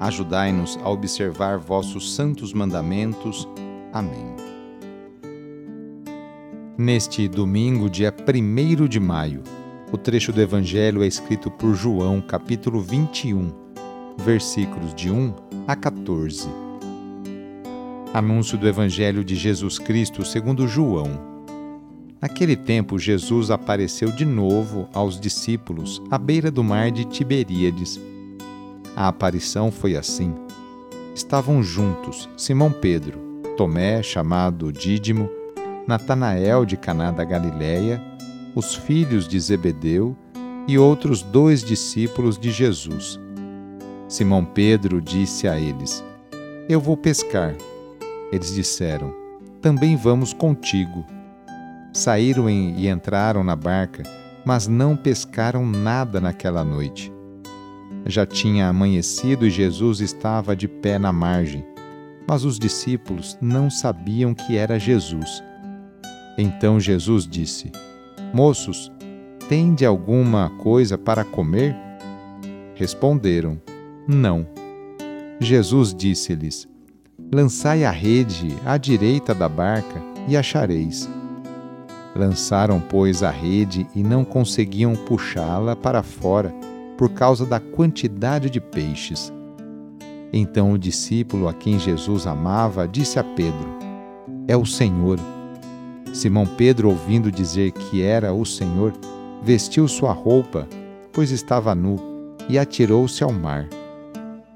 Ajudai-nos a observar vossos santos mandamentos. Amém. Neste domingo, dia 1 de maio, o trecho do Evangelho é escrito por João, capítulo 21, versículos de 1 a 14. Anúncio do Evangelho de Jesus Cristo segundo João. Naquele tempo, Jesus apareceu de novo aos discípulos à beira do mar de Tiberíades a aparição foi assim. Estavam juntos Simão Pedro, Tomé, chamado Dídimo, Natanael de Caná da Galiléia, os filhos de Zebedeu e outros dois discípulos de Jesus. Simão Pedro disse a eles: Eu vou pescar. Eles disseram: Também vamos contigo. Saíram e entraram na barca, mas não pescaram nada naquela noite. Já tinha amanhecido e Jesus estava de pé na margem, mas os discípulos não sabiam que era Jesus. Então Jesus disse: Moços, tende alguma coisa para comer? Responderam: Não. Jesus disse-lhes: Lançai a rede à direita da barca e achareis. Lançaram, pois, a rede e não conseguiam puxá-la para fora por causa da quantidade de peixes. Então o discípulo a quem Jesus amava disse a Pedro: É o Senhor. Simão Pedro, ouvindo dizer que era o Senhor, vestiu sua roupa, pois estava nu, e atirou-se ao mar.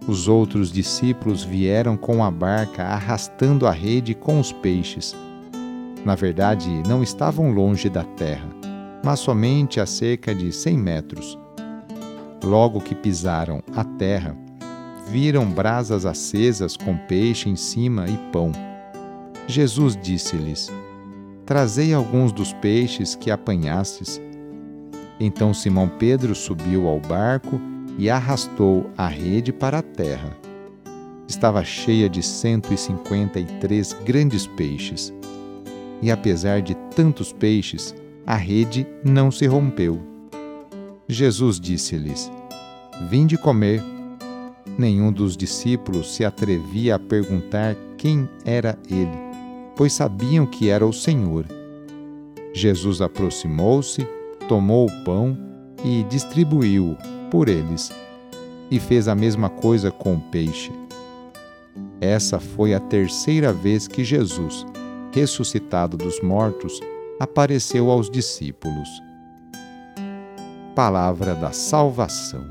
Os outros discípulos vieram com a barca arrastando a rede com os peixes. Na verdade, não estavam longe da terra, mas somente a cerca de cem metros. Logo que pisaram a terra, viram brasas acesas com peixe em cima e pão. Jesus disse-lhes: Trazei alguns dos peixes que apanhastes. Então Simão Pedro subiu ao barco e arrastou a rede para a terra. Estava cheia de cento e cinquenta e três grandes peixes. E apesar de tantos peixes, a rede não se rompeu. Jesus disse-lhes: Vinde comer. Nenhum dos discípulos se atrevia a perguntar quem era ele, pois sabiam que era o Senhor. Jesus aproximou-se, tomou o pão e distribuiu-o por eles, e fez a mesma coisa com o peixe. Essa foi a terceira vez que Jesus, ressuscitado dos mortos, apareceu aos discípulos palavra da salvação.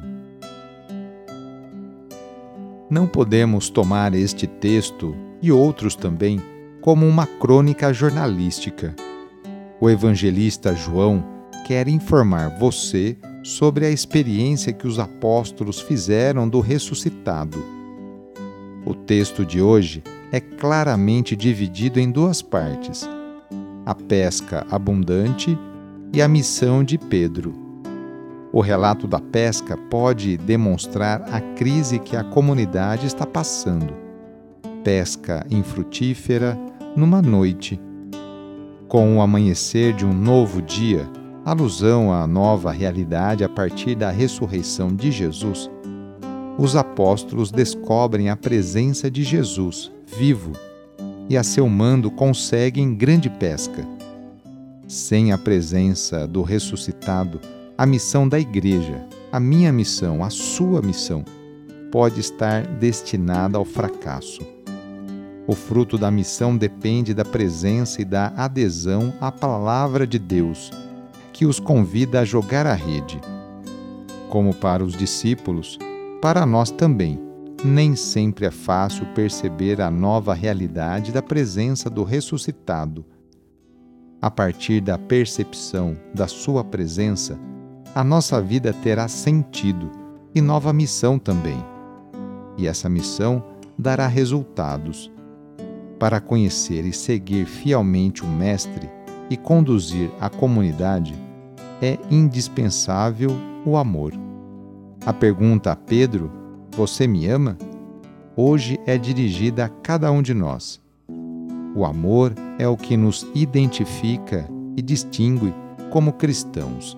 Não podemos tomar este texto e outros também como uma crônica jornalística. O evangelista João quer informar você sobre a experiência que os apóstolos fizeram do ressuscitado. O texto de hoje é claramente dividido em duas partes: a pesca abundante e a missão de Pedro. O relato da pesca pode demonstrar a crise que a comunidade está passando. Pesca infrutífera numa noite. Com o amanhecer de um novo dia, alusão à nova realidade a partir da ressurreição de Jesus, os apóstolos descobrem a presença de Jesus, vivo, e a seu mando conseguem grande pesca. Sem a presença do ressuscitado, a missão da igreja, a minha missão, a sua missão, pode estar destinada ao fracasso. O fruto da missão depende da presença e da adesão à palavra de Deus, que os convida a jogar a rede. Como para os discípulos, para nós também, nem sempre é fácil perceber a nova realidade da presença do ressuscitado. A partir da percepção da Sua presença, a nossa vida terá sentido e nova missão também. E essa missão dará resultados para conhecer e seguir fielmente o Mestre e conduzir a comunidade, é indispensável o amor. A pergunta a Pedro, Você me ama? hoje é dirigida a cada um de nós. O amor é o que nos identifica e distingue como cristãos.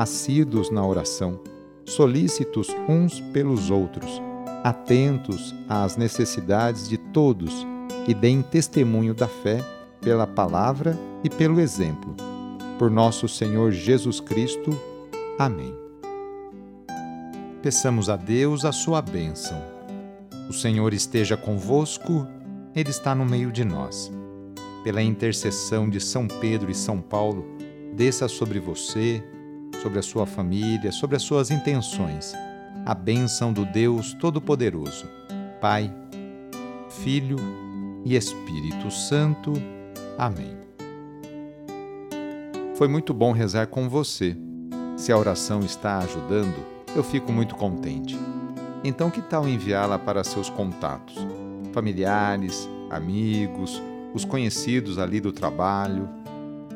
assíduos na oração solícitos uns pelos outros, atentos às necessidades de todos e deem testemunho da fé pela palavra e pelo exemplo. Por nosso Senhor Jesus Cristo. Amém. Peçamos a Deus a sua bênção. O Senhor esteja convosco, Ele está no meio de nós. Pela intercessão de São Pedro e São Paulo, desça sobre você, sobre a sua família, sobre as suas intenções. A bênção do Deus Todo-Poderoso, Pai, Filho e Espírito Santo. Amém. Foi muito bom rezar com você. Se a oração está ajudando, eu fico muito contente. Então, que tal enviá-la para seus contatos, familiares, amigos, os conhecidos ali do trabalho?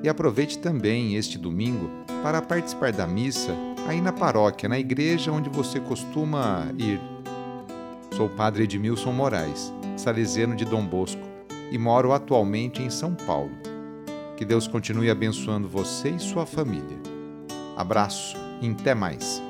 E aproveite também este domingo para participar da missa aí na paróquia, na igreja onde você costuma ir. Sou o padre Edmilson Moraes, salesiano de Dom Bosco, e moro atualmente em São Paulo. Que Deus continue abençoando você e sua família. Abraço e até mais.